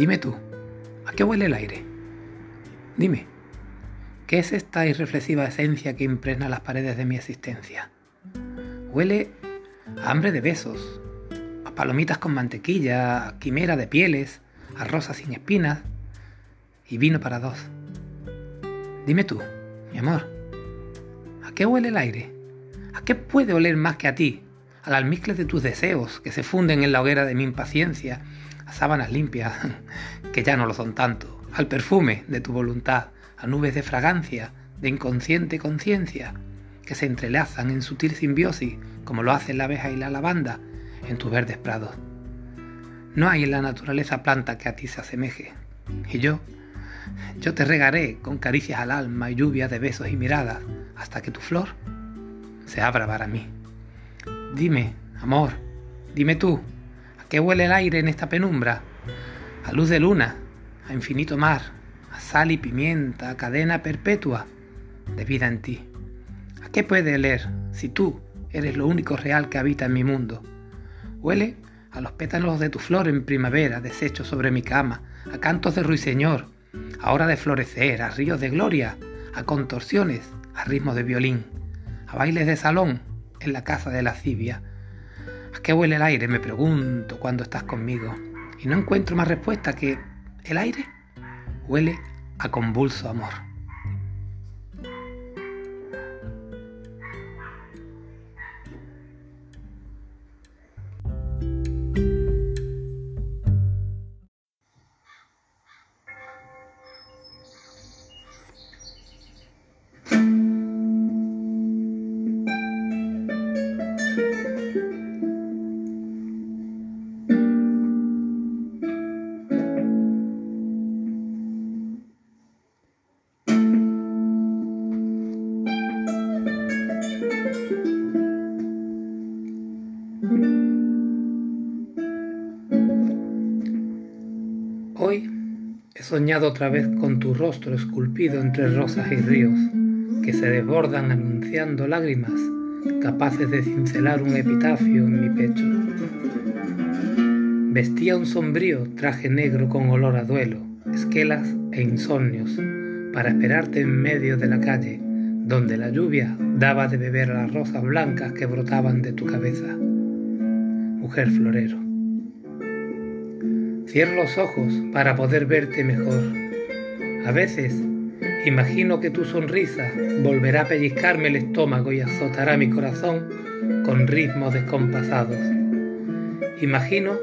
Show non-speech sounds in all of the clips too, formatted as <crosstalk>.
Dime tú, ¿a qué huele el aire? Dime, ¿qué es esta irreflexiva esencia que impregna las paredes de mi existencia? Huele a hambre de besos, a palomitas con mantequilla, a quimera de pieles, a rosas sin espinas y vino para dos. Dime tú, mi amor, ¿a qué huele el aire? ¿A qué puede oler más que a ti? Al almizcle de tus deseos que se funden en la hoguera de mi impaciencia, a sábanas limpias, <laughs> que ya no lo son tanto, al perfume de tu voluntad, a nubes de fragancia, de inconsciente conciencia, que se entrelazan en sutil simbiosis, como lo hacen la abeja y la lavanda, en tus verdes prados. No hay en la naturaleza planta que a ti se asemeje. Y yo, yo te regaré con caricias al alma y lluvia de besos y miradas, hasta que tu flor se abra para mí. Dime, amor, dime tú, ¿a qué huele el aire en esta penumbra? A luz de luna, a infinito mar, a sal y pimienta, a cadena perpetua de vida en ti. ¿A qué puede oler si tú eres lo único real que habita en mi mundo? Huele a los pétalos de tu flor en primavera, deshechos sobre mi cama, a cantos de ruiseñor, a hora de florecer, a ríos de gloria, a contorsiones, a ritmos de violín a bailes de salón en la casa de la cibia. ¿A qué huele el aire? Me pregunto cuando estás conmigo. Y no encuentro más respuesta que el aire huele a convulso amor. Soñado otra vez con tu rostro esculpido entre rosas y ríos que se desbordan anunciando lágrimas capaces de cincelar un epitafio en mi pecho. Vestía un sombrío traje negro con olor a duelo, esquelas e insomnios para esperarte en medio de la calle donde la lluvia daba de beber a las rosas blancas que brotaban de tu cabeza. Mujer florero. Cierro los ojos para poder verte mejor. A veces imagino que tu sonrisa volverá a pellizcarme el estómago y azotará mi corazón con ritmos descompasados. Imagino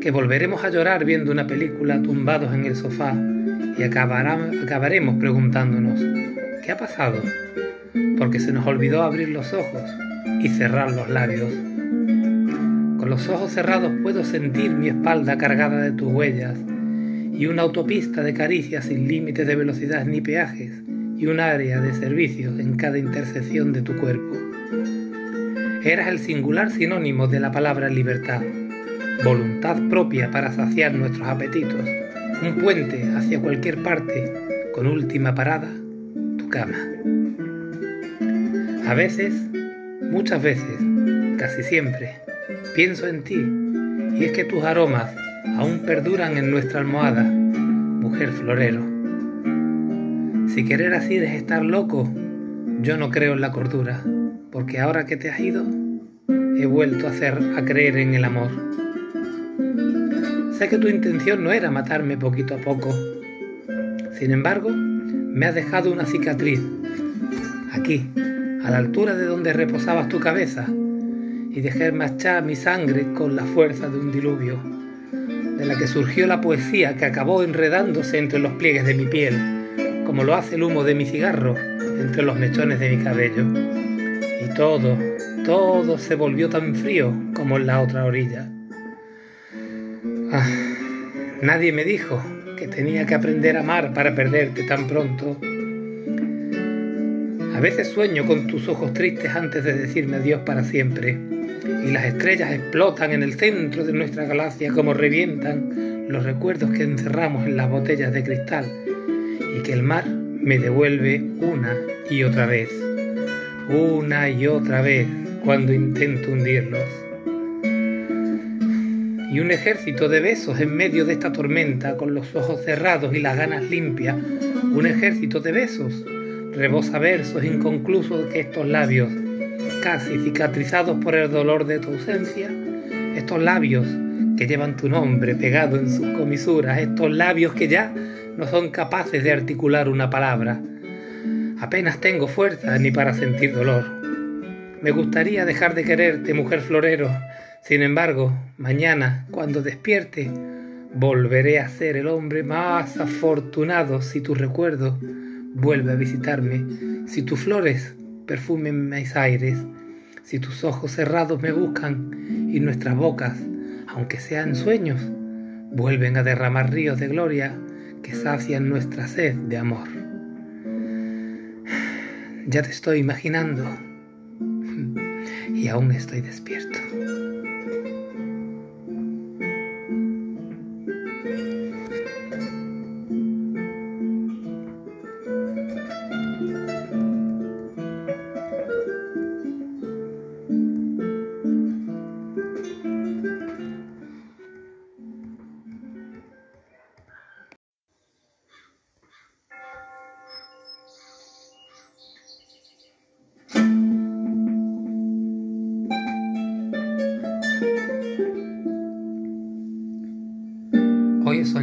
que volveremos a llorar viendo una película tumbados en el sofá y acabaremos preguntándonos, ¿qué ha pasado? Porque se nos olvidó abrir los ojos y cerrar los labios. Con los ojos cerrados puedo sentir mi espalda cargada de tus huellas y una autopista de caricias sin límites de velocidad ni peajes y un área de servicios en cada intersección de tu cuerpo. Eras el singular sinónimo de la palabra libertad, voluntad propia para saciar nuestros apetitos, un puente hacia cualquier parte con última parada, tu cama. A veces, muchas veces, casi siempre, pienso en ti, y es que tus aromas aún perduran en nuestra almohada, mujer florero. Si querer así es estar loco, yo no creo en la cordura, porque ahora que te has ido, he vuelto a, hacer, a creer en el amor. Sé que tu intención no era matarme poquito a poco. Sin embargo, me has dejado una cicatriz, aquí, a la altura de donde reposabas tu cabeza, y dejé marchar mi sangre con la fuerza de un diluvio, de la que surgió la poesía que acabó enredándose entre los pliegues de mi piel, como lo hace el humo de mi cigarro entre los mechones de mi cabello. Y todo, todo se volvió tan frío como en la otra orilla. Ah, nadie me dijo que tenía que aprender a amar para perderte tan pronto. A veces sueño con tus ojos tristes antes de decirme adiós para siempre y las estrellas explotan en el centro de nuestra galaxia como revientan los recuerdos que encerramos en las botellas de cristal y que el mar me devuelve una y otra vez, una y otra vez cuando intento hundirlos. y un ejército de besos en medio de esta tormenta, con los ojos cerrados y las ganas limpias, un ejército de besos, rebosa versos inconclusos que estos labios, casi cicatrizados por el dolor de tu ausencia, estos labios que llevan tu nombre pegado en sus comisuras, estos labios que ya no son capaces de articular una palabra. Apenas tengo fuerza ni para sentir dolor. Me gustaría dejar de quererte, mujer florero, sin embargo, mañana, cuando despierte, volveré a ser el hombre más afortunado si tu recuerdo vuelve a visitarme, si tus flores perfumen mis aires, si tus ojos cerrados me buscan y nuestras bocas, aunque sean sueños, vuelven a derramar ríos de gloria que sacian nuestra sed de amor. Ya te estoy imaginando y aún estoy despierto.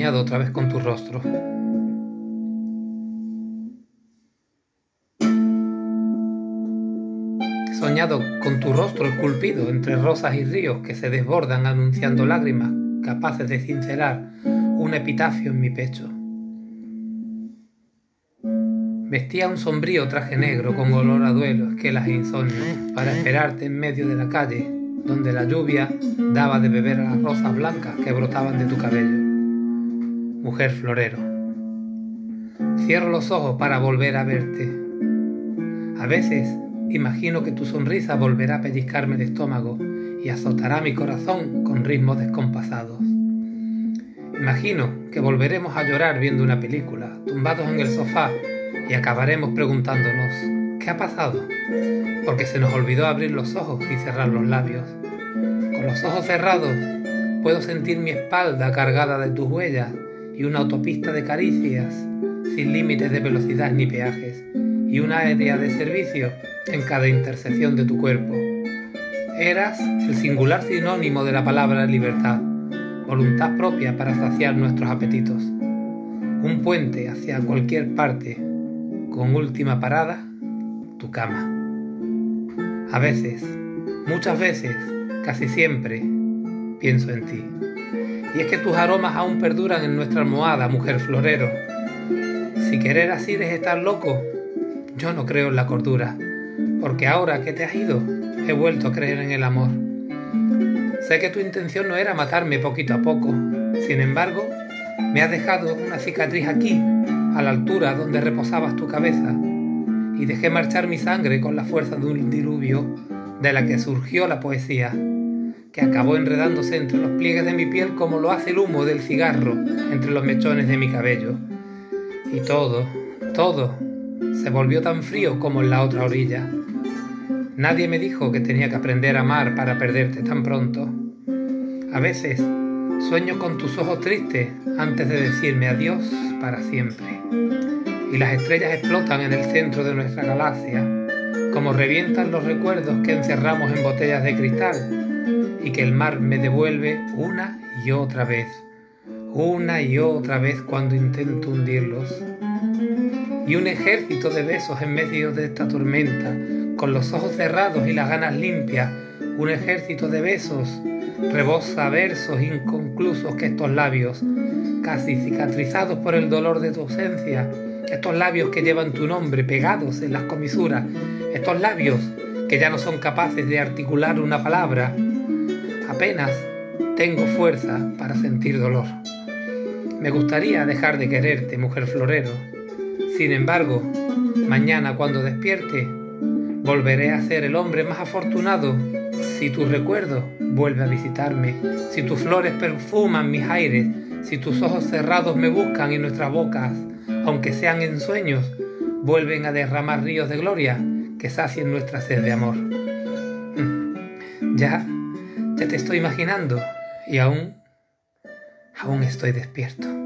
Soñado otra vez con tu rostro. Soñado con tu rostro esculpido entre rosas y ríos que se desbordan anunciando lágrimas capaces de cincelar un epitafio en mi pecho. Vestía un sombrío traje negro con olor a duelo, esquelas e insomnio, para esperarte en medio de la calle, donde la lluvia daba de beber a las rosas blancas que brotaban de tu cabello. Mujer florero. Cierro los ojos para volver a verte. A veces imagino que tu sonrisa volverá a pellizcarme el estómago y azotará mi corazón con ritmos descompasados. Imagino que volveremos a llorar viendo una película, tumbados en el sofá, y acabaremos preguntándonos, ¿qué ha pasado? Porque se nos olvidó abrir los ojos y cerrar los labios. Con los ojos cerrados puedo sentir mi espalda cargada de tus huellas y una autopista de caricias sin límites de velocidad ni peajes y una aérea de servicio en cada intersección de tu cuerpo. Eras el singular sinónimo de la palabra libertad, voluntad propia para saciar nuestros apetitos. Un puente hacia cualquier parte con última parada, tu cama. A veces, muchas veces, casi siempre, pienso en ti. Y es que tus aromas aún perduran en nuestra almohada, mujer florero. Si querer así es estar loco, yo no creo en la cordura, porque ahora que te has ido, he vuelto a creer en el amor. Sé que tu intención no era matarme poquito a poco, sin embargo, me has dejado una cicatriz aquí, a la altura donde reposabas tu cabeza, y dejé marchar mi sangre con la fuerza de un diluvio de la que surgió la poesía, que acabó enredándose entre los pliegues de mi piel como lo hace el humo del cigarro entre los mechones de mi cabello. Y todo, todo, se volvió tan frío como en la otra orilla. Nadie me dijo que tenía que aprender a amar para perderte tan pronto. A veces Sueño con tus ojos tristes antes de decirme adiós para siempre. Y las estrellas explotan en el centro de nuestra galaxia, como revientan los recuerdos que encerramos en botellas de cristal y que el mar me devuelve una y otra vez, una y otra vez cuando intento hundirlos. Y un ejército de besos en medio de esta tormenta, con los ojos cerrados y las ganas limpias, un ejército de besos rebosa versos inconclusos que estos labios, casi cicatrizados por el dolor de tu ausencia, estos labios que llevan tu nombre pegados en las comisuras, estos labios que ya no son capaces de articular una palabra, apenas tengo fuerza para sentir dolor. Me gustaría dejar de quererte, mujer florero. Sin embargo, mañana cuando despierte, volveré a ser el hombre más afortunado si tu recuerdo vuelve a visitarme, si tus flores perfuman mis aires, si tus ojos cerrados me buscan y nuestras bocas, aunque sean en sueños, vuelven a derramar ríos de gloria que sacien nuestra sed de amor. Mm. Ya, ya te estoy imaginando Y aún, aún estoy despierto.